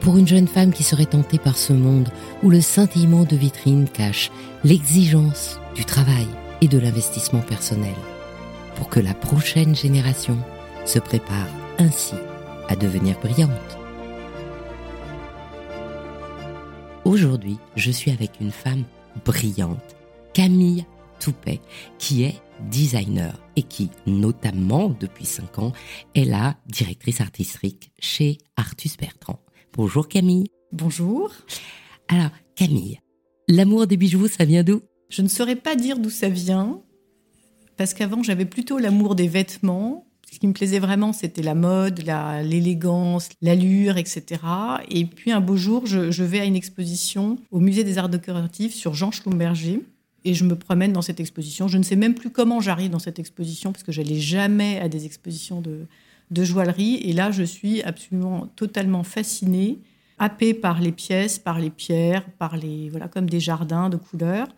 pour une jeune femme qui serait tentée par ce monde où le scintillement de vitrine cache l'exigence du travail et de l'investissement personnel, pour que la prochaine génération se prépare ainsi à devenir brillante. Aujourd'hui, je suis avec une femme brillante, Camille Toupet, qui est designer et qui, notamment depuis 5 ans, est la directrice artistique chez Artus Bertrand. Bonjour Camille. Bonjour. Alors Camille, l'amour des bijoux, ça vient d'où? Je ne saurais pas dire d'où ça vient, parce qu'avant j'avais plutôt l'amour des vêtements. Ce qui me plaisait vraiment, c'était la mode, l'élégance, l'allure, etc. Et puis un beau jour, je, je, vais à une exposition au Musée des Arts Décoratifs sur Jean Schlumberger. Et je me promène dans cette exposition. Je ne sais même plus comment j'arrive dans cette exposition, parce que j'allais jamais à des expositions de, de joaillerie. Et là, je suis absolument totalement fascinée, happée par les pièces, par les pierres, par les voilà comme des jardins de couleurs.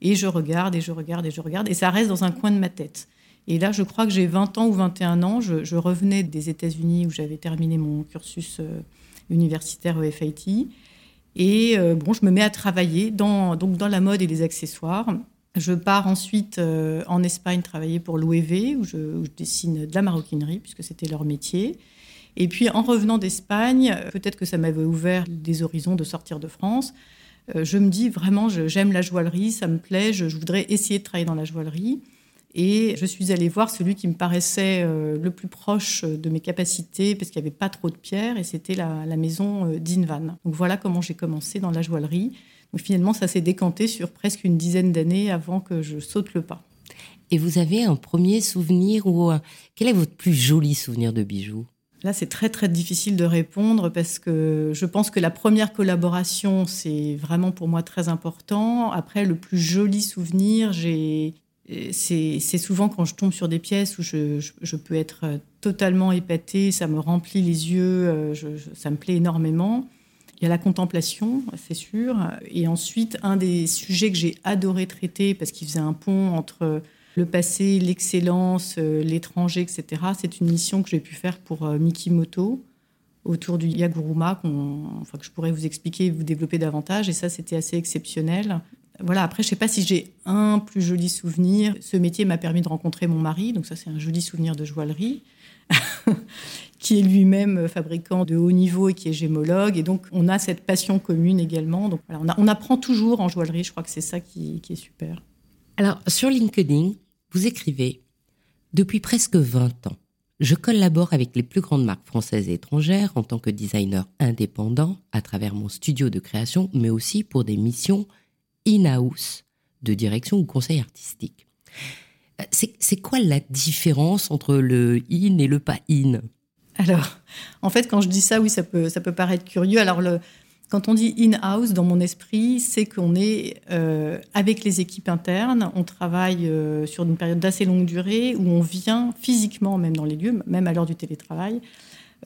Et je regarde et je regarde et je regarde et ça reste dans un coin de ma tête. Et là, je crois que j'ai 20 ans ou 21 ans. Je, revenais des États-Unis où j'avais terminé mon cursus euh, universitaire au FIT. Et euh, bon, je me mets à travailler dans, donc dans la mode et les accessoires. Je pars ensuite euh, en Espagne travailler pour l'OEV, où je, dessine de la maroquinerie, puisque c'était leur métier. Et puis en revenant d'Espagne, peut-être que ça m'avait ouvert des horizons de sortir de France. Euh, je me dis vraiment, j'aime la joaillerie, ça me plaît, je, voudrais essayer de travailler dans la joaillerie. Et je suis allée voir celui qui me paraissait euh, le plus proche de mes capacités, parce qu'il n'y avait pas trop de pierres, et c'était la, la, maison d'Invan. Donc voilà comment j'ai commencé dans la joaillerie finalement, ça s'est décanté sur presque une dizaine d'années avant que je saute le pas. Et vous avez un premier souvenir ou quel est votre plus joli souvenir de bijoux? Là, c'est très très difficile de répondre parce que je pense que la première collaboration, c'est vraiment pour moi très important. Après, le plus joli souvenir, c'est souvent quand je tombe sur des pièces où je, peux être totalement épatée, ça me remplit les yeux, euh, ça me plaît énormément. Il y a la contemplation, c'est sûr. Et ensuite, un des sujets que j'ai adoré traiter, parce qu'il faisait un pont entre le passé, l'excellence, euh, l'étranger, etc., c'est une mission que j'ai pu faire pour euh, Mikimoto autour du Yaguruma, enfin, que je pourrais vous expliquer et vous développer davantage. Et ça, c'était assez exceptionnel. Voilà, après, je ne sais pas si j'ai un plus joli souvenir. Ce métier m'a permis de rencontrer mon mari, donc ça, c'est un joli souvenir de joaillerie. qui est lui-même fabricant de haut niveau et qui est gémologue. Et donc, on a cette passion commune également. Donc, on, apprend toujours en joaillerie. Je crois que c'est ça qui, est super. Alors, sur LinkedIn, vous écrivez Depuis presque 20 ans, je collabore avec les plus grandes marques françaises et étrangères en tant que designer indépendant à travers mon studio de création, mais aussi pour des missions in-house de direction ou conseil artistique. Euh, c'est quoi la différence entre le in et le pas in? Alors, en fait, quand je dis ça, oui, ça peut, ça peut paraître curieux. Alors, quand on dit in-house, dans mon esprit, c'est qu'on est, euh, avec les équipes internes, on travaille euh, sur une période d'assez longue durée où on vient physiquement, même dans les lieux, même à l'heure du télétravail.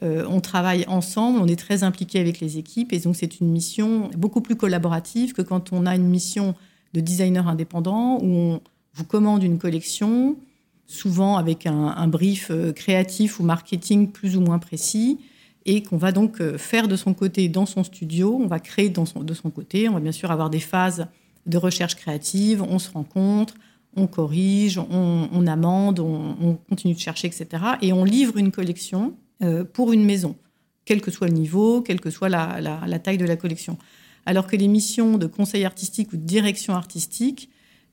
Euh, on travaille ensemble, on est très impliqué avec les équipes et donc c'est une mission beaucoup plus collaborative que quand on a une mission de designer indépendant où on vous commande une collection, souvent avec un, brief euh, créatif ou marketing plus ou moins précis, et qu'on va donc euh, faire de son côté dans son studio, on va créer de son côté, on va bien sûr avoir des phases de recherche créative, on se rencontre, on corrige, on, amende, on, continue de chercher, etc. Et on livre une collection euh, pour une maison, quel que soit le niveau, quelle que soit la, la, taille de la collection. Alors que les missions de conseil artistique ou de direction artistique,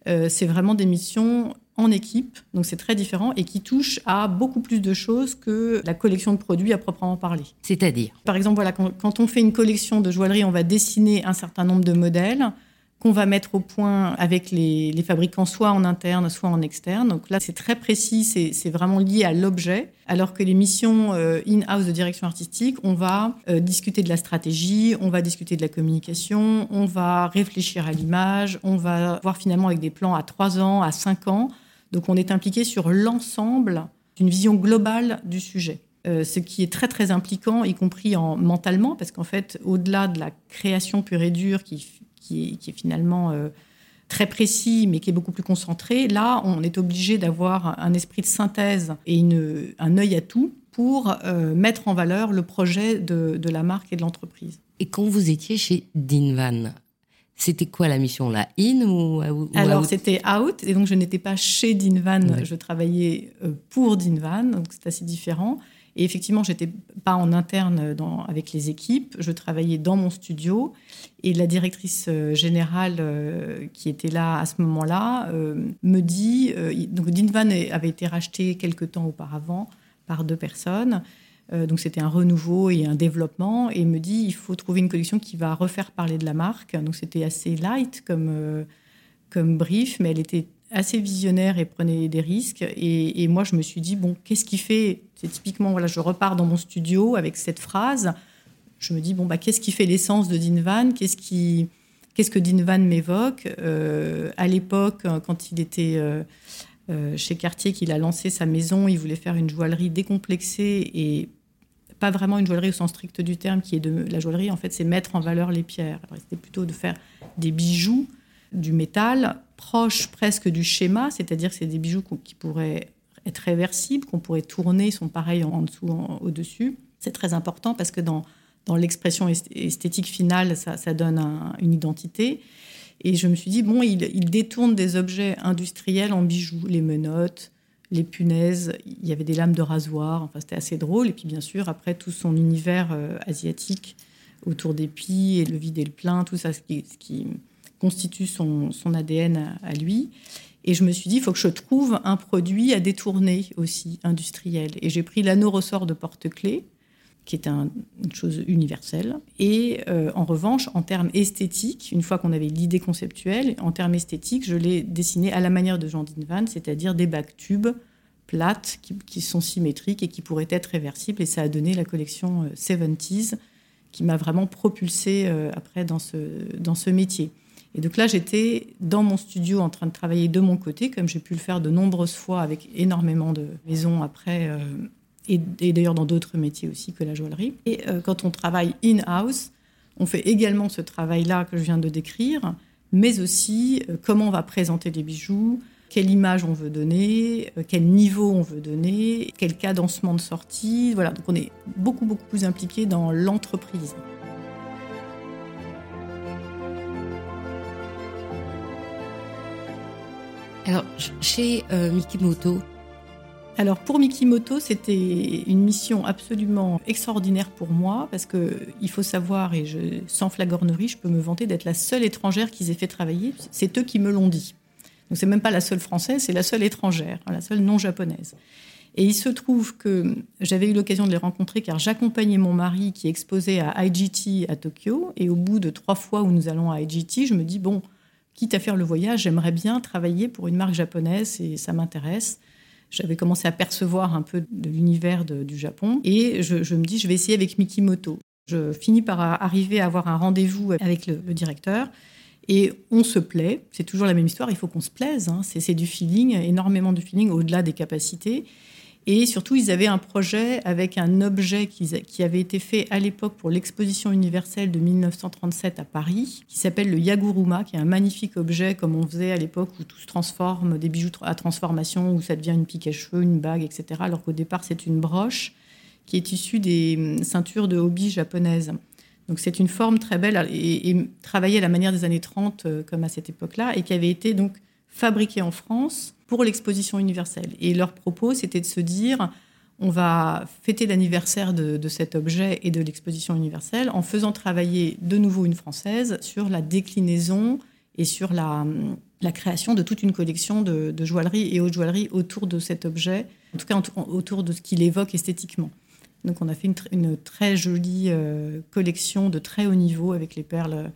c'est vraiment des missions en équipe, donc c'est très différent et qui touchent à beaucoup plus de choses que la collection de produits à proprement parler. C'est-à-dire? Par exemple, voilà, quand, quand, on fait une collection de joaillerie, on va dessiner un certain nombre de modèles qu'on va mettre au point avec les, fabricants, soit en interne, soit en externe. Donc là, c'est très précis, c'est vraiment lié à l'objet. Alors que les missions euh, in-house de direction artistique, on va euh, discuter de la stratégie, on va discuter de la communication, on va réfléchir à l'image, on va voir finalement avec des plans à 3 ans, à 5 ans. Donc on est impliqué sur l'ensemble d'une vision globale du sujet. Euh, ce qui est très très impliquant, y compris en mentalement, parce qu'en fait, au-delà de la création pure et dure qui qui est, finalement euh, très précis, mais qui est beaucoup plus concentré. Là, on est obligé d'avoir un esprit de synthèse et une, un œil à tout pour euh, mettre en valeur le projet de, de, la marque et de l'entreprise. Et quand vous étiez chez Dinvan, c'était quoi la mission là In ou, Alors c'était out, et donc je n'étais pas chez Dinvan, je travaillais euh, pour Dinvan, donc c'est assez différent. Et effectivement, j'étais pas en interne dans, avec les équipes, je travaillais dans mon studio. Et la directrice euh, générale euh, qui était là à ce moment-là me dit, donc Dinvan avait été racheté quelque temps auparavant par deux personnes. Donc c'était un renouveau et un développement. Et me dit, il faut trouver une collection qui va refaire parler de la marque. Donc c'était assez light comme, comme brief, mais elle était assez visionnaire et prenait des risques. Et, moi, je me suis dit, bon, qu'est-ce qui fait? C'est typiquement, voilà, je repars dans mon studio avec cette phrase. Je me dis, bon, bah, qu'est-ce qui fait l'essence de Dinvan Qu'est-ce qui, qu'est-ce que Dinvan m'évoque? Euh, À l'époque, quand il était euh, euh, chez Cartier, qu'il a lancé sa maison, il voulait faire une joaillerie décomplexée et pas vraiment une joaillerie au sens strict du terme, qui est de la joaillerie, en fait, c'est mettre en valeur les pierres. C'était plutôt de faire des bijoux du métal proche presque du schéma, c'est-à-dire que c'est des bijoux qui pourraient être réversibles, qu'on pourrait tourner, sont pareils en, dessous, au-dessus. C'est très important parce que dans, dans l'expression esthétique finale, ça, donne une identité. Et je me suis dit, bon, il, détourne des objets industriels en bijoux, les menottes, les punaises, il y avait des lames de rasoir, enfin c'était assez drôle. Et puis bien sûr, après tout son univers euh, asiatique autour des pies et le vide et le plein, tout ça, ce qui, constitue son, ADN à, lui. Et je me suis dit, il faut que je trouve un produit à détourner aussi, industriel. Et j'ai pris l'anneau ressort de porte-clés, qui est une chose universelle. Et euh, en revanche, en termes esthétiques, une fois qu'on avait l'idée conceptuelle, en termes esthétiques, je l'ai dessiné à la manière de Jean Van, c'est-à-dire des bacs tubes plates qui, sont symétriques et qui pourraient être réversibles. Et ça a donné la collection 70s euh, qui m'a vraiment propulsée euh, après dans ce, dans ce métier. Et donc là, j'étais dans mon studio en train de travailler de mon côté, comme j'ai pu le faire de nombreuses fois avec énormément de maisons après, et, d'ailleurs dans d'autres métiers aussi que la joaillerie. Et euh, quand on travaille in-house, on fait également ce travail-là que je viens de décrire, mais aussi euh, comment on va présenter les bijoux, quelle image on veut donner, quel niveau on veut donner, quel cadencement de sortie. Voilà, donc on est beaucoup, beaucoup plus impliqué dans l'entreprise. Alors, chez euh, Mikimoto alors pour Mikimoto, c'était une mission absolument extraordinaire pour moi parce que il faut savoir et je, sans flagornerie, je peux me vanter d'être la seule étrangère qu'ils aient fait travailler. C'est eux qui me l'ont dit. Donc c'est même pas la seule française, c'est la seule étrangère, la seule non japonaise. Et il se trouve que j'avais eu l'occasion de les rencontrer car j'accompagnais mon mari qui exposait à IGT à Tokyo. Et au bout de trois fois où nous allons à IGT, je me dis bon, quitte à faire le voyage, j'aimerais bien travailler pour une marque japonaise et ça m'intéresse. J'avais commencé à percevoir un peu de l'univers du Japon et je, me dis, je vais essayer avec Mikimoto. Je finis par arriver à avoir un rendez-vous avec le, directeur et on se plaît. C'est toujours la même histoire, il faut qu'on se plaise. Hein. C'est du feeling, énormément de feeling au-delà des capacités. Et surtout, ils avaient un projet avec un objet qui, avait été fait à l'époque pour l'exposition universelle de 1937 à Paris, qui s'appelle le Yaguruma, qui est un magnifique objet comme on faisait à l'époque où tout se transforme, des bijoux à transformation, où ça devient une pique à cheveux, une bague, etc. Alors qu'au départ, c'est une broche qui est issue des hum, ceintures de hobby japonaises. Donc c'est une forme très belle et, travaillée à la manière des années 30 euh, comme à cette époque-là et qui avait été donc fabriquée en France pour l'exposition universelle. Et leur propos, c'était de se dire, on va fêter l'anniversaire de, cet objet et de l'exposition universelle en faisant travailler de nouveau une Française sur la déclinaison et sur la, création de toute une collection de, joaillerie et haute joaillerie autour de cet objet, en tout cas autour de ce qu'il évoque esthétiquement. Donc on a fait une, très jolie euh, collection de très haut niveau avec les perles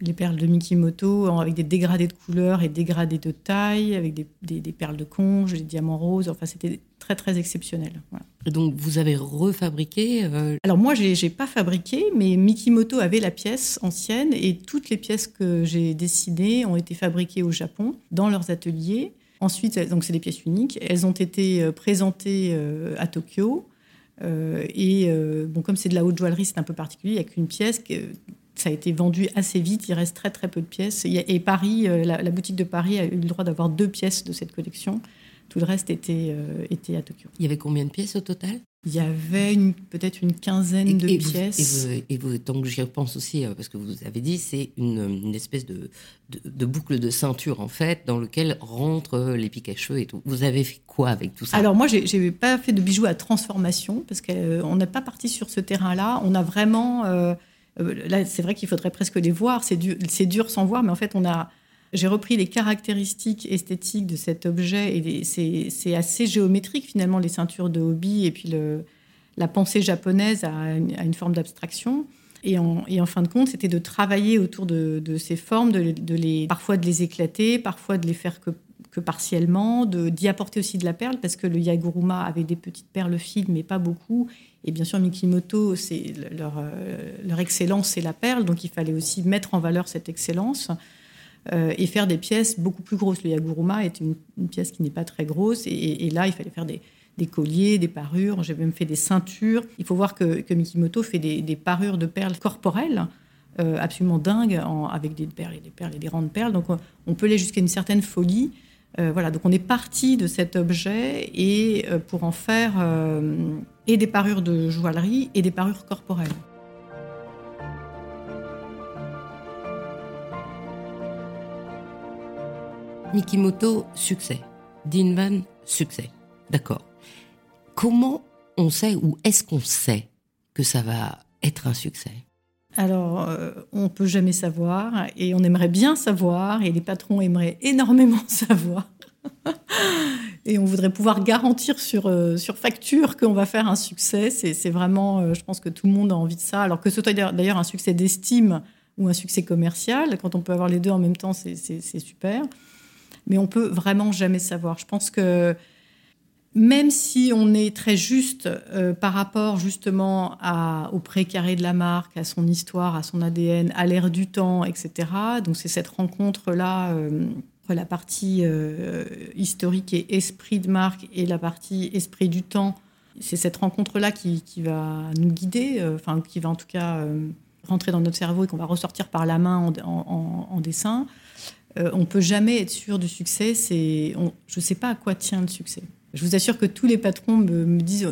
les perles de Mikimoto avec des dégradés de couleurs et dégradés de taille, avec des, perles de conge, des diamants roses. Enfin, c'était très, très exceptionnel. Et donc, vous avez refabriqué euh, Alors, moi, je n'ai pas fabriqué, mais Mikimoto avait la pièce ancienne et toutes les pièces que j'ai dessinées ont été fabriquées au Japon, dans leurs ateliers. Ensuite, donc c'est des pièces uniques. Elles ont été euh, présentées euh, à Tokyo. et bon, comme c'est de la haute joaillerie, c'est un peu particulier. Il n'y a qu'une pièce ça a été vendu assez vite. Il reste très très peu de pièces. Et Paris, euh, la, boutique de Paris a eu le droit d'avoir deux pièces de cette collection. Tout le reste était, euh, était à Tokyo. Il y avait combien de pièces au total? Il y avait peut-être une quinzaine de pièces. et, vous, donc j'y repense aussi, euh, parce que vous avez dit, c'est une, espèce de, de, boucle de ceinture, en fait, dans lequel rentrent les à cheveux et tout. Vous avez fait quoi avec tout ça? Alors moi, je n'ai pas fait de bijoux à transformation, parce qu'on n'est pas parti sur ce terrain-là. On a vraiment... Euh, là, c'est vrai qu'il faudrait presque les voir. C'est dur, sans voir, mais en fait, on a. J'ai repris les caractéristiques esthétiques de cet objet et c'est assez géométrique finalement les ceintures de hobby et puis la pensée japonaise a une, forme d'abstraction. Et en, et en, fin de compte, c'était de travailler autour de, ces formes, de, de, les, parfois de les éclater, parfois de les faire que, partiellement, d'y apporter aussi de la perle, parce que le Yaguruma avait des petites perles fines, mais pas beaucoup. Et bien sûr, Mikimoto, c'est leur, euh, excellence, c'est la perle, donc il fallait aussi mettre en valeur cette excellence euh, et faire des pièces beaucoup plus grosses. Le Yaguruma est une, pièce qui n'est pas très grosse, et, là, il fallait faire des, colliers, des parures. J'ai même fait des ceintures. Il faut voir que, Mikimoto fait des, parures de perles corporelles. Euh, absolument dingues, avec des perles et des perles et des de perles. Donc on peut aller jusqu'à une certaine folie. Voilà, donc on est parti de cet objet et pour en faire et des parures de joaillerie et des parures corporelles. Mikimoto, succès. Dinvan, succès. D'accord. Comment on sait ou est-ce qu'on sait que ça va être un succès? Alors, euh, on peut jamais savoir et on aimerait bien savoir et les patrons aimeraient énormément savoir. et on voudrait pouvoir garantir sur, euh, sur facture qu'on va faire un succès. C'est vraiment, euh, je pense que tout le monde a envie de ça. Alors que ce soit d'ailleurs un succès d'estime ou un succès commercial, quand on peut avoir les deux en même temps, c'est super. Mais on peut vraiment jamais savoir. Je pense que même si on est très juste euh, par rapport justement au précaré de la marque, à son histoire, à son ADN, à l'ère du temps, etc. Donc c'est cette rencontre-là la partie euh, historique et esprit de marque et la partie esprit du temps. C'est cette rencontre-là qui, va nous guider, euh, enfin qui va en tout cas euh, rentrer dans notre cerveau et qu'on va ressortir par la main en, dessin. on peut jamais être sûr du succès. Je ne sais pas à quoi tient le succès. Je vous assure que tous les patrons me, disent.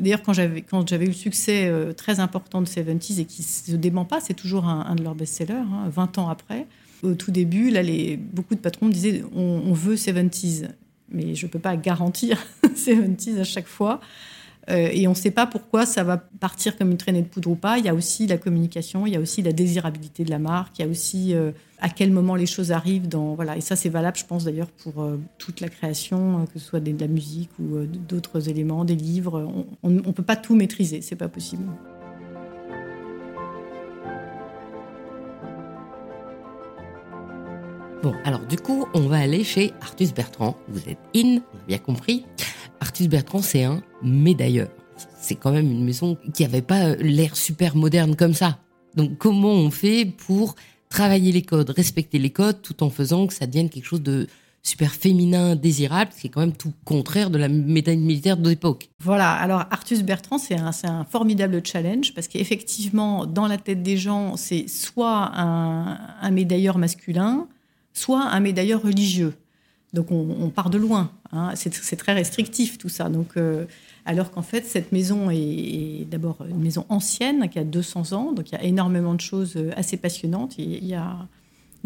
D'ailleurs, quand j'avais quand j'avais eu le succès très important de 70s et qui se dément pas, c'est toujours un, de leurs best-sellers, 20 hein, ans après au tout début, là, les, beaucoup de patrons me disaient on, veut 70s, mais je ne peux pas garantir 70s à chaque fois. Euh, et on ne sait pas pourquoi ça va partir comme une traînée de poudre ou pas. Il y a aussi la communication, il y a aussi la désirabilité de la marque, il y a aussi euh, à quel moment les choses arrivent. Voilà. Et ça, c'est valable, je pense d'ailleurs, pour euh, toute la création, que ce soit de la musique ou d'autres éléments, des livres. On ne peut pas tout maîtriser, c'est pas possible. Bon, alors du coup, on va aller chez Artus Bertrand. Vous êtes in, on a bien compris. Artus Bertrand, c'est un médailleur. C'est quand même une maison qui n'avait pas l'air super moderne comme ça. Donc comment on fait pour travailler les codes, respecter les codes, tout en faisant que ça devienne quelque chose de super féminin, désirable, ce qui est quand même tout contraire de la médaille militaire de l'époque. Voilà, alors Artus Bertrand, c'est un, formidable challenge parce qu'effectivement, dans la tête des gens, c'est soit un médailleur masculin, soit un médailleur religieux. Donc on, part de loin. Hein. C'est très restrictif tout ça. Donc, euh, alors qu'en fait, cette maison est, d'abord une maison ancienne qui a 200 ans, donc il y a énormément de choses euh, assez passionnantes. Il y a,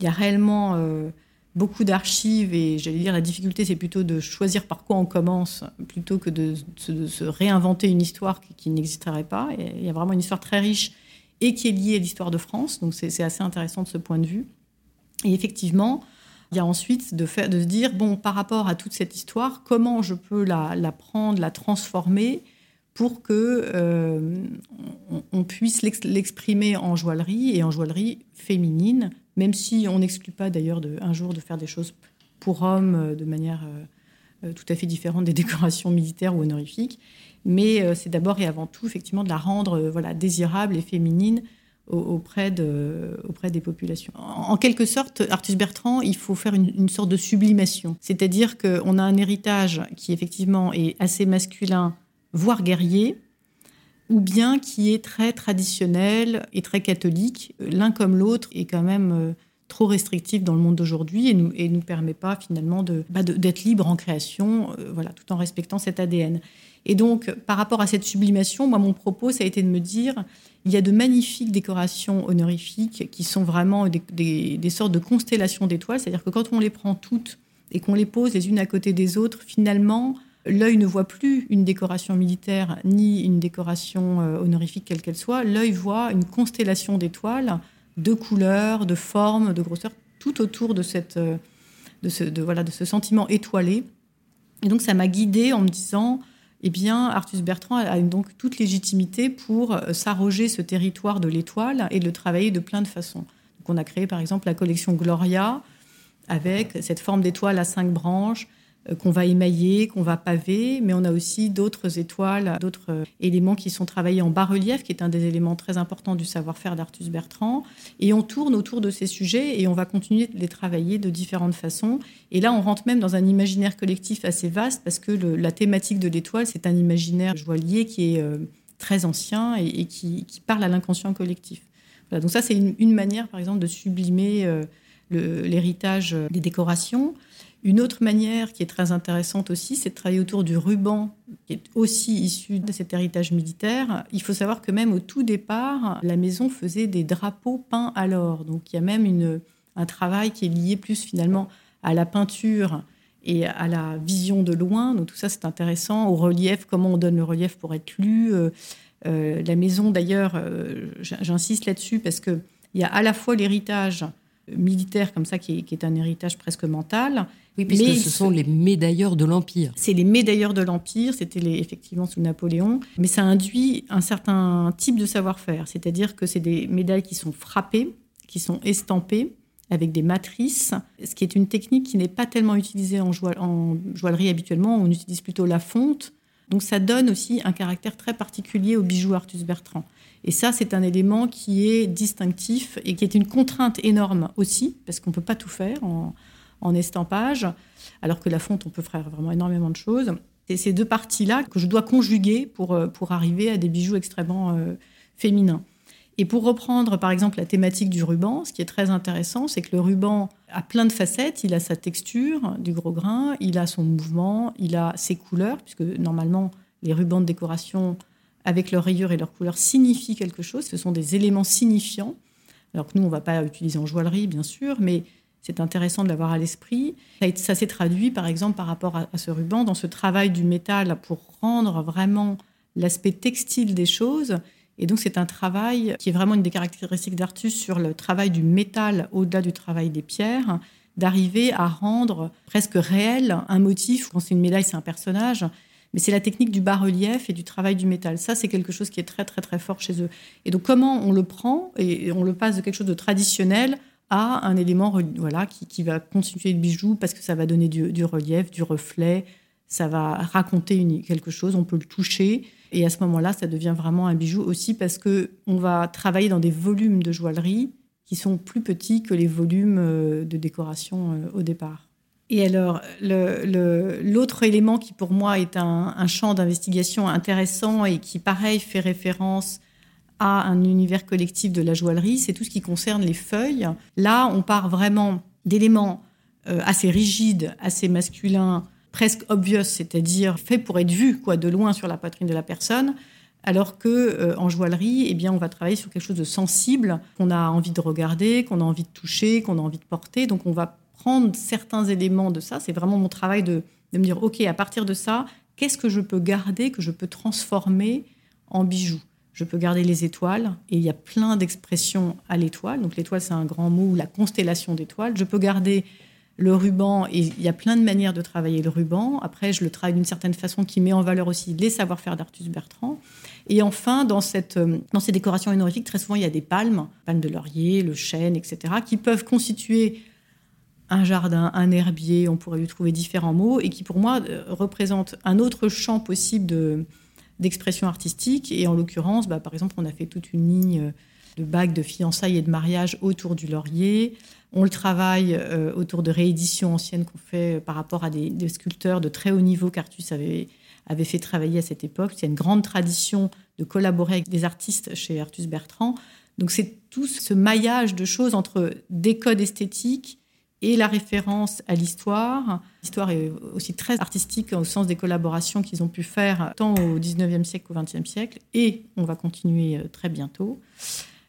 réellement euh, beaucoup d'archives et j'allais dire la difficulté c'est plutôt de choisir par quoi on commence plutôt que de, se réinventer une histoire qui, n'existerait pas. il y a vraiment une histoire très riche et qui est liée à l'histoire de France, donc c'est assez intéressant de ce point de vue. Et effectivement, il y a ensuite de, faire, de se dire, bon, par rapport à toute cette histoire, comment je peux la, prendre, la transformer pour que euh, on, puisse l'exprimer en joaillerie et en joaillerie féminine, même si on n'exclut pas d'ailleurs un jour de faire des choses pour hommes euh, de manière euh, tout à fait différente des décorations militaires ou honorifiques. Mais c'est d'abord et avant tout effectivement de la rendre voilà désirable et féminine auprès, de, auprès des populations. En, quelque sorte, Artus Bertrand, il faut faire une, sorte de sublimation. C'est-à-dire qu'on a un héritage qui effectivement est assez masculin voire guerrier, ou bien qui est très traditionnel et très catholique. L'un comme l'autre est quand même euh, trop restrictif dans le monde d'aujourd'hui et nous, et nous permet pas finalement bah, de, d'être libre en création, euh, voilà, tout en respectant cet ADN. Et donc, par rapport à cette sublimation, moi, mon propos, ça a été de me dire, il y a de magnifiques décorations honorifiques qui sont vraiment des, sortes de constellations d'étoiles, c'est-à-dire que quand on les prend toutes et qu'on les pose les unes à côté des autres, finalement, l'œil ne voit plus une décoration militaire ni une décoration euh, honorifique quelle qu'elle soit. L'œil voit une constellation d'étoiles de couleurs, de formes, de grosseur, tout autour de, euh, ce, de ce sentiment étoilé. Et donc ça m'a guidée en me disant, eh bien, Artus Bertrand a donc toute légitimité pour euh, s'arroger ce territoire de l'étoile et le travailler de plein de façons. Donc on a créé par exemple la collection Gloria avec cette forme d'étoile à cinq branches, qu'on va émailler, qu'on va paver, mais on a aussi d'autres étoiles, d'autres euh, éléments qui sont travaillés en bas-relief, qui est un des éléments très importants du savoir-faire d'Artus Bertrand. Et on tourne autour de ces sujets et on va continuer de les travailler de différentes façons. Et là, on rentre même dans un imaginaire collectif assez vaste parce que la thématique de l'étoile, c'est un imaginaire joaillier qui est euh, très ancien et, qui, parle à l'inconscient collectif. donc ça, c'est une, manière, par exemple, de sublimer l'héritage des décorations. Une autre manière qui est très intéressante aussi, c'est de travailler autour du ruban, qui est aussi issu de cet héritage militaire. Il faut savoir que même au tout départ, la maison faisait des drapeaux peints à l'or. Donc il y a même un travail qui est lié plus finalement à la peinture et à la vision de loin. Donc tout ça, c'est intéressant. Au relief, comment on donne le relief pour être lu. Euh, euh, la maison, d'ailleurs, euh, j'insiste là-dessus parce qu'il y a à la fois l'héritage militaire comme ça, qui est, un héritage presque mental. Oui, puisque ce sont les médailleurs de l'Empire. C'est les médailleurs de l'Empire, c'était effectivement sous Napoléon, mais ça induit un certain type de savoir-faire, c'est-à-dire que c'est des médailles qui sont frappées, qui sont estampées avec des matrices, ce qui est une technique qui n'est pas tellement utilisée en, en joaillerie habituellement, on utilise plutôt la fonte, donc ça donne aussi un caractère très particulier au bijou Artus Bertrand. Et ça, c'est un élément qui est distinctif et qui est une contrainte énorme aussi, parce qu'on ne peut pas tout faire en, estampage, alors que la fonte, on peut faire vraiment énormément de choses. C'est ces deux parties-là que je dois conjuguer pour, euh, pour arriver à des bijoux extrêmement euh, féminins. Et pour reprendre par exemple la thématique du ruban, ce qui est très intéressant, c'est que le ruban a plein de facettes. Il a sa texture du gros grain, il a son mouvement, il a ses couleurs, puisque normalement les rubans de décoration avec leurs rayures et leurs couleurs signifient quelque chose. Ce sont des éléments signifiants. Alors que nous, on ne va pas utiliser en joaillerie, bien sûr, mais c'est intéressant de l'avoir à l'esprit. Ça, s'est traduit, par exemple, par rapport à, ce ruban, dans ce travail du métal pour rendre vraiment l'aspect textile des choses. Et donc, c'est un travail qui est vraiment une des caractéristiques d'Artus sur le travail du métal au-delà du travail des pierres, d'arriver à rendre presque réel un motif. Quand c'est une médaille, c'est un personnage mais c'est la technique du bas-relief et du travail du métal. Ça, c'est quelque chose qui est très, très, très fort chez eux. Et donc, comment on le prend et on le passe de quelque chose de traditionnel à un élément voilà, qui, va constituer le bijou parce que ça va donner du, relief, du reflet, ça va raconter quelque chose, on peut le toucher. Et à ce moment-là, ça devient vraiment un bijou aussi parce que on va travailler dans des volumes de joaillerie qui sont plus petits que les volumes euh, de décoration euh, au départ. Et alors, l'autre élément qui pour moi est un, champ d'investigation intéressant et qui, pareil, fait référence à un univers collectif de la joaillerie, c'est tout ce qui concerne les feuilles. Là, on part vraiment d'éléments euh, assez rigides, assez masculins, presque obvious, c'est-à-dire faits pour être vus quoi, de loin sur la poitrine de la personne, alors que euh, en joaillerie, eh bien, on va travailler sur quelque chose de sensible qu'on a envie de regarder, qu'on a envie de toucher, qu'on a envie de porter. Donc, on va certains éléments de ça. C'est vraiment mon travail de, de me dire, OK, à partir de ça, qu'est-ce que je peux garder, que je peux transformer en bijoux? Je peux garder les étoiles, et il y a plein d'expressions à l'étoile. Donc l'étoile, c'est un grand mot, la constellation d'étoiles. Je peux garder le ruban, et il y a plein de manières de travailler le ruban. Après, je le travaille d'une certaine façon qui met en valeur aussi les savoir-faire d'Artus Bertrand. Et enfin, dans, cette, euh, dans ces décorations honorifiques, très souvent, il y a des palmes, palmes de laurier, le chêne, etc., qui peuvent constituer un jardin, un herbier, on pourrait lui trouver différents mots, et qui pour moi euh, représentent un autre champ possible de, d'expression artistique. Et en l'occurrence, bah, par exemple, on a fait toute une ligne de bagues de fiançailles et de mariage autour du laurier. On le travaille euh, autour de rééditions anciennes qu'on fait euh, par rapport à des, sculpteurs de très haut niveau qu'Artus avait, avait fait travailler à cette époque. Il y a une grande tradition de collaborer avec des artistes chez Artus Bertrand. Donc c'est tout ce maillage de choses entre des codes esthétiques et la référence à l'histoire. L'histoire est aussi très artistique au sens des collaborations qu'ils ont pu faire tant au 19e siècle qu'au 20e siècle, et on va continuer euh, très bientôt.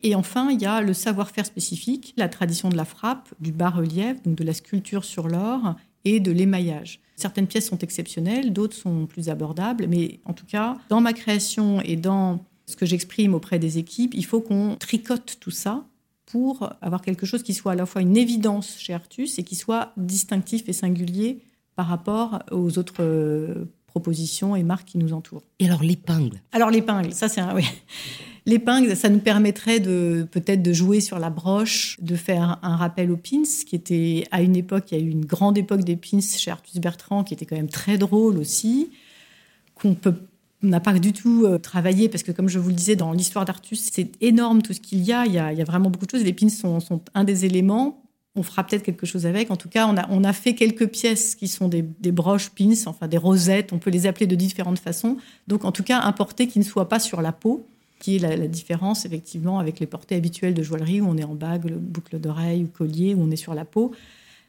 Et enfin, il y a le savoir-faire spécifique, la tradition de la frappe, du bas-relief, donc de la sculpture sur l'or et de l'émaillage. Certaines pièces sont exceptionnelles, d'autres sont plus abordables, mais en tout cas, dans ma création et dans ce que j'exprime auprès des équipes, il faut qu'on tricote tout ça pour avoir quelque chose qui soit à la fois une évidence chez Artus et qui soit distinctif et singulier par rapport aux autres euh, propositions et marques qui nous entourent. Et alors l'épingle? Alors l'épingle, ça c'est un... Oui. L'épingle, ça nous permettrait de peut-être de jouer sur la broche, de faire un rappel aux pins, qui était à une époque, il y a eu une grande époque des pins chez Artus Bertrand, qui était quand même très drôle aussi, qu'on peut on n'a pas du tout euh, travaillé parce que, comme je vous le disais, dans l'histoire d'Artus, c'est énorme tout ce qu'il y a. Il y a, vraiment beaucoup de choses. Les pins sont, un des éléments. On fera peut-être quelque chose avec. En tout cas, on a, fait quelques pièces qui sont des, broches pins, enfin des rosettes. On peut les appeler de différentes façons. Donc, en tout cas, un porté qui ne soit pas sur la peau, qui est la, la différence effectivement avec les portées habituelles de joaillerie où on est en bague, boucle d'oreille ou collier, où on est sur la peau.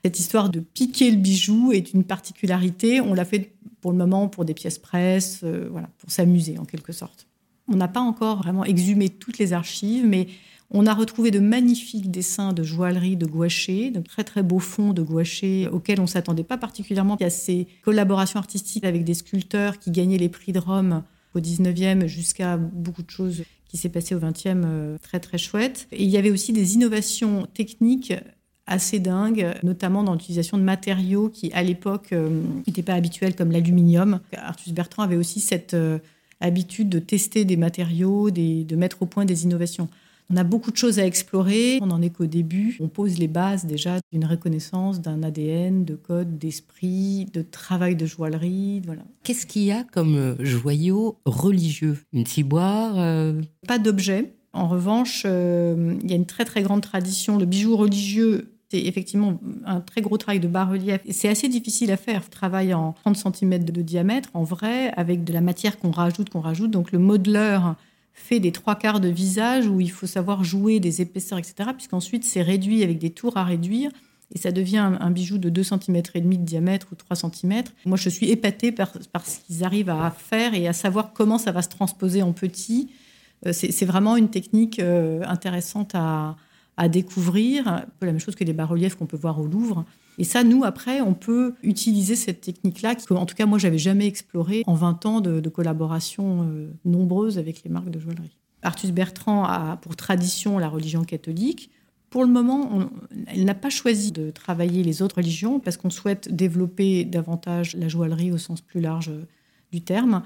Cette histoire de piquer le bijou est une particularité. On l'a fait pour le moment pour des pièces presse, euh, voilà, pour s'amuser en quelque sorte. On n'a pas encore vraiment exhumé toutes les archives, mais on a retrouvé de magnifiques dessins de joaillerie de gouaché, de très très beaux fonds de gouaché auxquels on s'attendait pas particulièrement. Il y a ces collaborations artistiques avec des sculpteurs qui gagnaient les prix de Rome au 19e jusqu'à beaucoup de choses qui s'est passé au 20e euh, très très chouette. Et il y avait aussi des innovations techniques assez dingue, notamment dans l'utilisation de matériaux qui, à l'époque, n'étaient euh, pas habituels, comme l'aluminium. Arthus Bertrand avait aussi cette euh, habitude de tester des matériaux, de mettre au point des innovations. On a beaucoup de choses à explorer. On n'en est qu'au début. On pose les bases déjà d'une reconnaissance d'un ADN, de code, d'esprit, de travail de joaillerie. Voilà. Qu'est-ce qu'il y a comme euh, joyau religieux? Une ciboire Pas d'objet. En revanche, il y a une très très grande tradition. Le bijou religieux c'est effectivement un très gros travail de bas-relief. C'est assez difficile à faire. On travaille en 30 cm de diamètre, en vrai, avec de la matière qu'on rajoute, qu'on rajoute. Donc le modeleur fait des trois quarts de visage où il faut savoir jouer des épaisseurs, etc. Puisqu'ensuite, c'est réduit avec des tours à réduire. Et ça devient un, bijou de 2 cm et demi de diamètre ou 3 cm. Moi, je suis épatée par, ce qu'ils arrivent à faire et à savoir comment ça va se transposer en petit. Euh, c'est vraiment une technique euh, intéressante à, à découvrir, un peu la même chose que les bas-reliefs qu'on peut voir au Louvre. Et ça, nous, après, on peut utiliser cette technique-là, que, en tout cas, moi, j'avais jamais explorée en 20 ans de, collaboration euh, nombreuse avec les marques de joaillerie. Artus Bertrand a pour tradition la religion catholique. Pour le moment, elle n'a pas choisi de travailler les autres religions parce qu'on souhaite développer davantage la joaillerie au sens plus large du terme.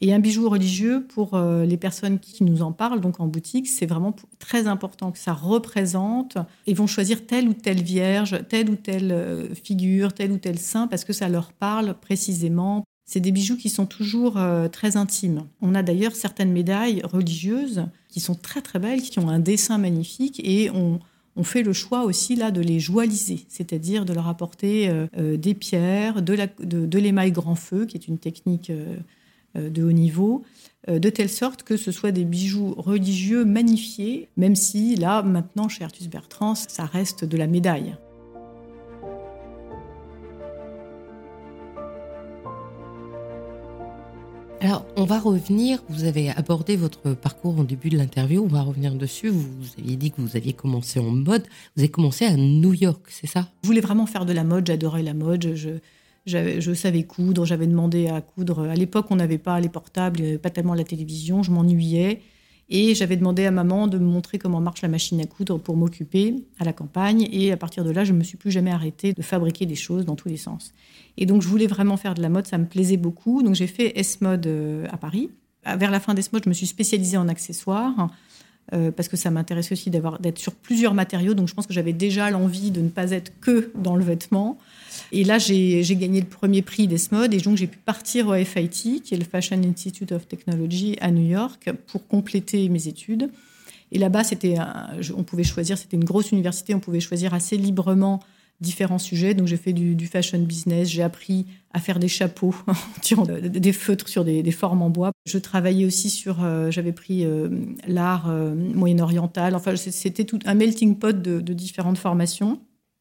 Et un bijou religieux, pour euh, les personnes qui nous en parlent, donc en boutique, c'est vraiment très important que ça représente. Ils vont choisir telle ou telle vierge, telle ou telle euh, figure, tel ou tel saint, parce que ça leur parle précisément. C'est des bijoux qui sont toujours euh, très intimes. On a d'ailleurs certaines médailles religieuses qui sont très très belles, qui ont un dessin magnifique, et on, fait le choix aussi là de les joaliser, c'est-à-dire de leur apporter des pierres, de l'émail grand feu, qui est une technique de haut niveau, euh, de telle sorte que ce soit des bijoux religieux magnifiés, même si là, maintenant, chez Artus Bertrand, ça reste de la médaille. Alors, Alors, on va revenir. Vous avez abordé votre parcours en début de l'interview. On va revenir dessus. Vous, aviez dit que vous aviez commencé en mode. Vous avez commencé à New York, c'est ça? Je voulais vraiment faire de la mode. J'adorais la mode. Je, je savais coudre. J'avais demandé à coudre. À l'époque, on n'avait pas les portables, pas tellement la télévision. Je m'ennuyais. Et j'avais demandé à maman de me montrer comment marche la machine à coudre pour m'occuper à la campagne. Et à partir de là, je ne me suis plus jamais arrêtée de fabriquer des choses dans tous les sens. Et donc, je voulais vraiment faire de la mode, ça me plaisait beaucoup. Donc, j'ai fait S-Mode euh, à Paris. Vers la fin d'S-Mode, je me suis spécialisée en accessoires. Euh, parce que ça m'intéressait aussi d'être sur plusieurs matériaux. Donc je pense que j'avais déjà l'envie de ne pas être que dans le vêtement. Et là, j'ai gagné le premier prix d'Esmode et donc j'ai pu partir au FIT, qui est le Fashion Institute of Technology à New York, pour compléter mes études. Et là-bas, on pouvait choisir, c'était une grosse université, on pouvait choisir assez librement différents sujets. Donc j'ai fait du, fashion business, j'ai appris à faire des chapeaux en des feutres sur des, formes en bois. Je travaillais aussi sur, euh, j'avais pris euh, l'art euh, moyen-oriental. Enfin, c'était tout un melting pot de, différentes formations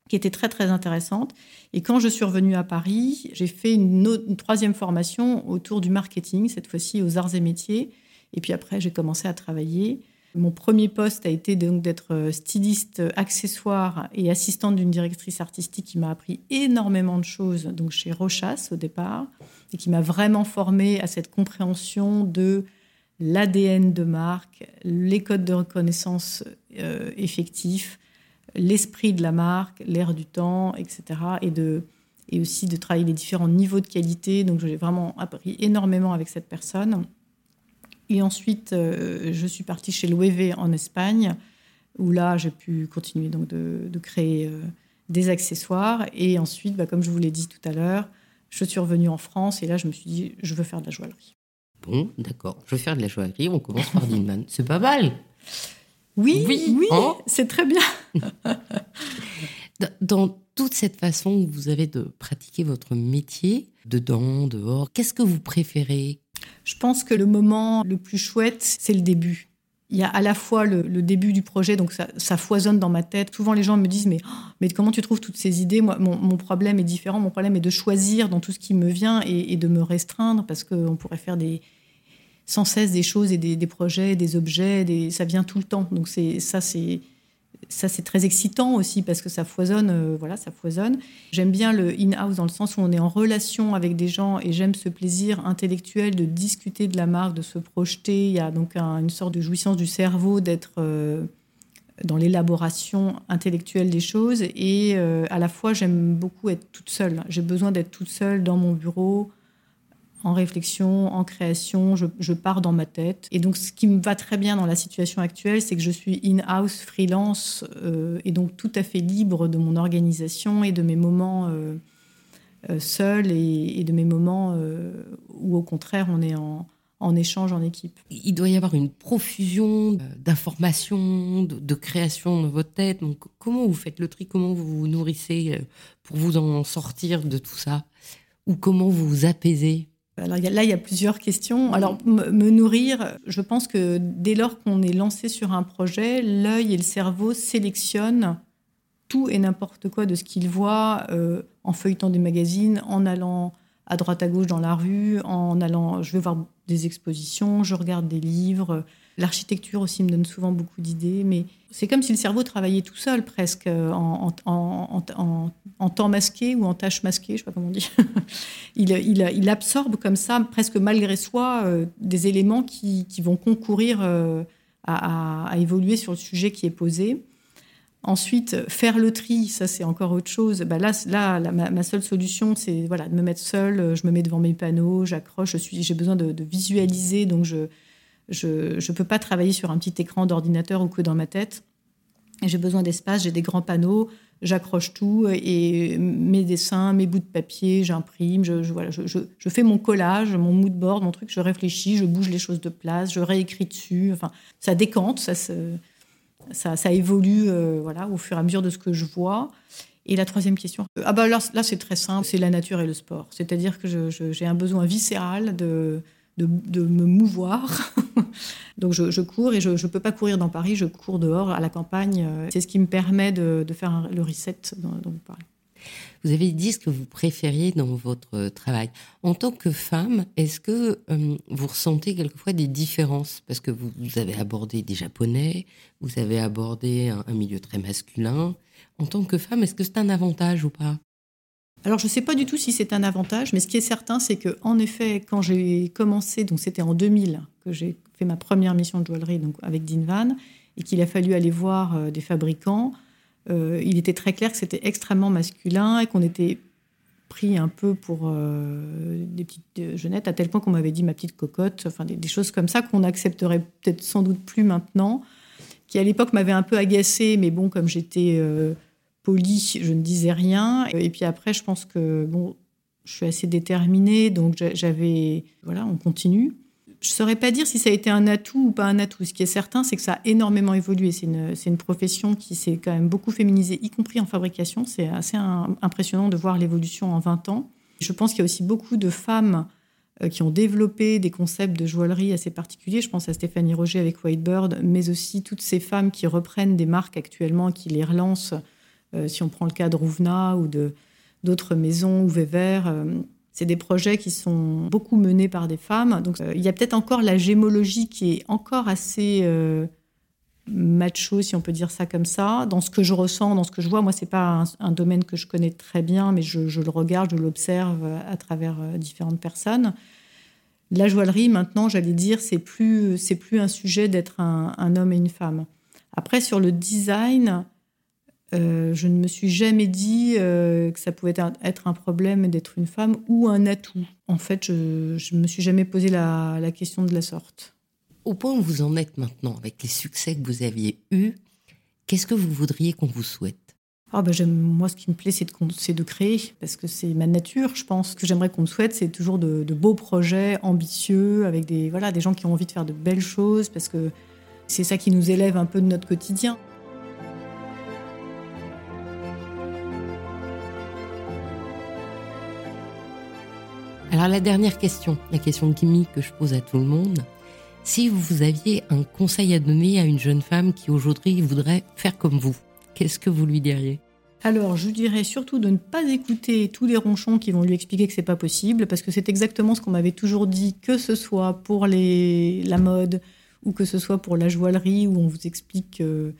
qui étaient très très intéressantes. Et quand je suis revenue à Paris, j'ai fait une troisième formation autour du marketing, cette fois-ci aux arts et métiers. Et puis après, j'ai commencé à travailler mon premier poste a été donc d'être euh, styliste accessoire et assistante d'une directrice artistique qui m'a appris énormément de choses, donc chez Rochas au départ, et qui m'a vraiment formée à cette compréhension de l'ADN de marque, les codes de reconnaissance euh, effectifs, l'esprit de la marque, l'air du temps, etc. Et, de, et aussi de travailler les différents niveaux de qualité. Donc j'ai vraiment appris énormément avec cette personne. Et ensuite, euh, je suis partie chez Loewe en Espagne, où là, j'ai pu continuer donc de, créer euh, des accessoires. Et ensuite, bah, comme je vous l'ai dit tout à l'heure, je suis revenue en France et là, je me suis dit, je veux faire de la joaillerie. Bon, d'accord, je veux faire de la joaillerie. On commence par Dinman. C'est pas mal. Oui, oui, hein c'est très bien. dans toute cette façon que vous avez de pratiquer votre métier, dedans, dehors, qu'est-ce que vous préférez? Je pense que le moment le plus chouette, c'est le début. Il y a à la fois le, début du projet, donc ça, foisonne dans ma tête. Souvent, les gens me disent mais, oh, mais comment tu trouves toutes ces idées? Moi, mon, problème est différent. Mon problème est de choisir dans tout ce qui me vient et, de me restreindre parce qu'on pourrait faire des, sans cesse des choses et des, projets, des objets. Ça vient tout le temps. Donc ça, c'est ça c'est très excitant aussi parce que ça foisonne, euh, voilà, ça foisonne. J'aime bien le in-house dans le sens où on est en relation avec des gens et j'aime ce plaisir intellectuel de discuter de la marque, de se projeter. Il y a donc une sorte de jouissance du cerveau d'être euh, dans l'élaboration intellectuelle des choses et euh, à la fois j'aime beaucoup être toute seule. J'ai besoin d'être toute seule dans mon bureau en réflexion, en création, je, pars dans ma tête. Et donc, ce qui me va très bien dans la situation actuelle, c'est que je suis in-house, freelance, euh, et donc tout à fait libre de mon organisation et de mes moments euh, euh seuls et, de mes moments euh, où, au contraire, on est en, échange, en équipe. Il doit y avoir une profusion d'informations, de, de, création dans votre tête. Donc, comment vous faites le tri? Comment vous vous nourrissez pour vous en sortir de tout ça? Ou comment vous vous apaisez? Alors là, il y a plusieurs questions. Alors, me nourrir, je pense que dès lors qu'on est lancé sur un projet, l'œil et le cerveau sélectionnent tout et n'importe quoi de ce qu'ils voient euh, en feuilletant des magazines, en allant à droite à gauche dans la rue, en allant, je vais voir des expositions, je regarde des livres. L'architecture aussi me donne souvent beaucoup d'idées, mais c'est comme si le cerveau travaillait tout seul presque en, temps masqué ou en tâche masquée, je ne sais pas comment on dit. il, absorbe comme ça, presque malgré soi, euh, des éléments qui, vont concourir euh, à, évoluer sur le sujet qui est posé. Ensuite, faire le tri, ça c'est encore autre chose. Bah là, là ma, seule solution, c'est voilà, de me mettre seule. Je me mets devant mes panneaux, j'accroche. J'ai besoin de, de, visualiser, donc je je ne peux pas travailler sur un petit écran d'ordinateur ou que dans ma tête. J'ai besoin d'espace, j'ai des grands panneaux, j'accroche tout et mes dessins, mes bouts de papier, j'imprime, je, fais mon collage, mon mood board, mon truc, je réfléchis, je bouge les choses de place, je réécris dessus. Enfin, ça décante, ça, évolue euh, au fur et à mesure de ce que je vois. Et la troisième question, ah bah là, c'est très simple, c'est la nature et le sport. C'est-à-dire que j'ai un besoin viscéral de, me mouvoir. Donc je, cours et je ne peux pas courir dans Paris, je cours dehors à la campagne. C'est ce qui me permet de, faire le reset dont, vous parlez. Vous avez dit ce que vous préfériez dans votre travail. En tant que femme, est-ce que euh, vous ressentez quelquefois des différences? Parce que vous, avez abordé des Japonais, vous avez abordé un, milieu très masculin. En tant que femme, est-ce que c'est un avantage ou pas? Alors, je ne sais pas du tout si c'est un avantage, mais ce qui est certain, c'est que, en effet, quand j'ai commencé, donc c'était en 2000 que j'ai ma première mission de joaillerie donc avec Dinvan, et qu'il a fallu aller voir euh, des fabricants, euh, il était très clair que c'était extrêmement masculin et qu'on était pris un peu pour euh, des petites jeunettes, à tel point qu'on m'avait dit ma petite cocotte, enfin des, choses comme ça qu'on accepterait peut-être sans doute plus maintenant, qui à l'époque m'avait un peu agacée, mais bon, comme j'étais polie, je ne disais rien. Et puis après, je pense que bon, je suis assez déterminée, donc j'avais, voilà, on continue je ne saurais pas dire si ça a été un atout ou pas un atout. Ce qui est certain, c'est que ça a énormément évolué. C'est une, profession qui s'est quand même beaucoup féminisée, y compris en fabrication. C'est assez impressionnant de voir l'évolution en 20 ans. Je pense qu'il y a aussi beaucoup de femmes euh, qui ont développé des concepts de joaillerie assez particuliers. Je pense à Stéphanie Roger avec Whitebird, mais aussi toutes ces femmes qui reprennent des marques actuellement, qui les relancent. Euh, si on prend le cas de Rouvna ou d'autres maisons ou Weber, euh, c'est des projets qui sont beaucoup menés par des femmes. Donc euh, il y a peut-être encore la gémologie qui est encore assez euh, macho, si on peut dire ça comme ça, dans ce que je ressens, dans ce que je vois. Moi, c'est pas un, domaine que je connais très bien, mais je, le regarde, je l'observe à travers euh, différentes personnes. La joaillerie, maintenant, j'allais dire, c'est plus plus un sujet d'être un, homme et une femme. Après, sur le design, euh, je ne me suis jamais dit euh, que ça pouvait être un problème d'être une femme ou un atout. En fait, je ne me suis jamais posé la, question de la sorte. Au point où vous en êtes maintenant, avec les succès que vous aviez eus, qu'est-ce que vous voudriez qu'on vous souhaite? Ah ben moi, ce qui me plaît, c'est de, de, créer, parce que c'est ma nature, je pense. Ce que j'aimerais qu'on me souhaite, c'est toujours de, beaux projets ambitieux, avec des, voilà, des gens qui ont envie de faire de belles choses, parce que c'est ça qui nous élève un peu de notre quotidien. Alors la dernière question, la question chimique que je pose à tout le monde, si vous aviez un conseil à donner à une jeune femme qui aujourd'hui voudrait faire comme vous, qu'est-ce que vous lui diriez? Alors, je dirais surtout de ne pas écouter tous les ronchons qui vont lui expliquer que c'est pas possible, parce que c'est exactement ce qu'on m'avait toujours dit, que ce soit pour la mode ou que ce soit pour la joaillerie, où on vous explique. Euh,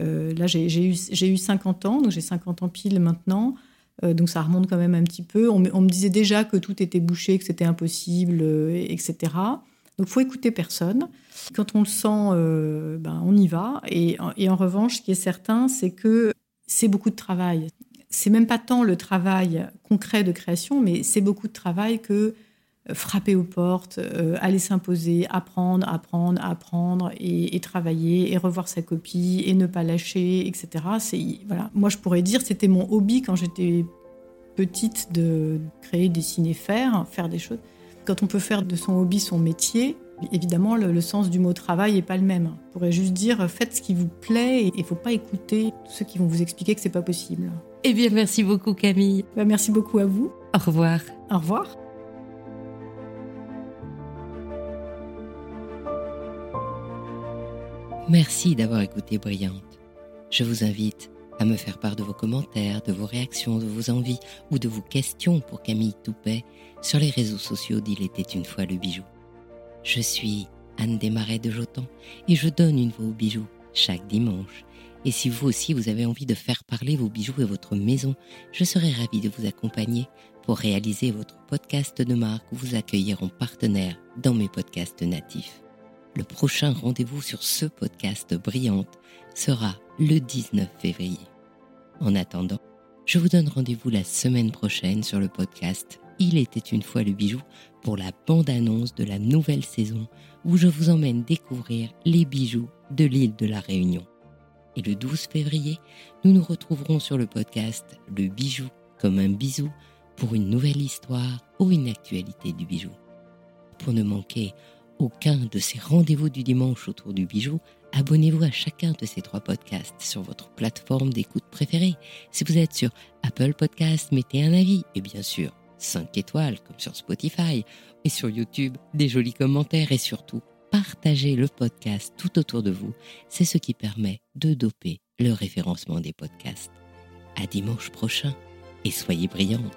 là, j'ai eu, eu 50 ans, donc j'ai 50 ans pile maintenant. Euh, donc ça remonte quand même un petit peu. On, me disait déjà que tout était bouché, que c'était impossible, euh, etc. Donc faut écouter personne. Quand on le sent, euh, ben, on y va. Et, en revanche, ce qui est certain, c'est que c'est beaucoup de travail. C'est même pas tant le travail concret de création, mais c'est beaucoup de travail que frapper aux portes, aller s'imposer, apprendre, apprendre, apprendre et, travailler et revoir sa copie et ne pas lâcher, etc. C'est voilà. Moi, je pourrais dire c'était mon hobby quand j'étais petite de créer, dessiner, faire, faire des choses. Quand on peut faire de son hobby son métier, évidemment, le, sens du mot travail n'est pas le même. On pourrait juste dire faites ce qui vous plaît et il ne faut pas écouter ceux qui vont vous expliquer que c'est pas possible. Eh bien, merci beaucoup Camille. Bah, merci beaucoup à vous. Au revoir. Au revoir. Merci d'avoir écouté Brillante. Je vous invite à me faire part de vos commentaires, de vos réactions, de vos envies ou de vos questions pour Camille Toupet sur les réseaux sociaux d'Il était une fois le bijou. Je suis Anne Desmarais de Jotan et je donne une voix aux bijoux chaque dimanche. Et si vous aussi vous avez envie de faire parler vos bijoux et votre maison, je serai ravie de vous accompagner pour réaliser votre podcast de marque ou vous accueillir en partenaire dans mes podcasts natifs. Le prochain rendez-vous sur ce podcast brillante sera le 19 février. En attendant, je vous donne rendez-vous la semaine prochaine sur le podcast Il était une fois le bijou pour la bande-annonce de la nouvelle saison où je vous emmène découvrir les bijoux de l'île de la Réunion. Et le 12 février, nous nous retrouverons sur le podcast Le bijou comme un bisou pour une nouvelle histoire ou une actualité du bijou. Pour ne manquer aucun de ces rendez-vous du dimanche autour du bijou, abonnez-vous à chacun de ces trois podcasts sur votre plateforme d'écoute préférée. Si vous êtes sur Apple Podcasts, mettez un avis et bien sûr 5 étoiles comme sur Spotify et sur YouTube, des jolis commentaires et surtout partagez le podcast tout autour de vous. C'est ce qui permet de doper le référencement des podcasts. À dimanche prochain et soyez brillantes.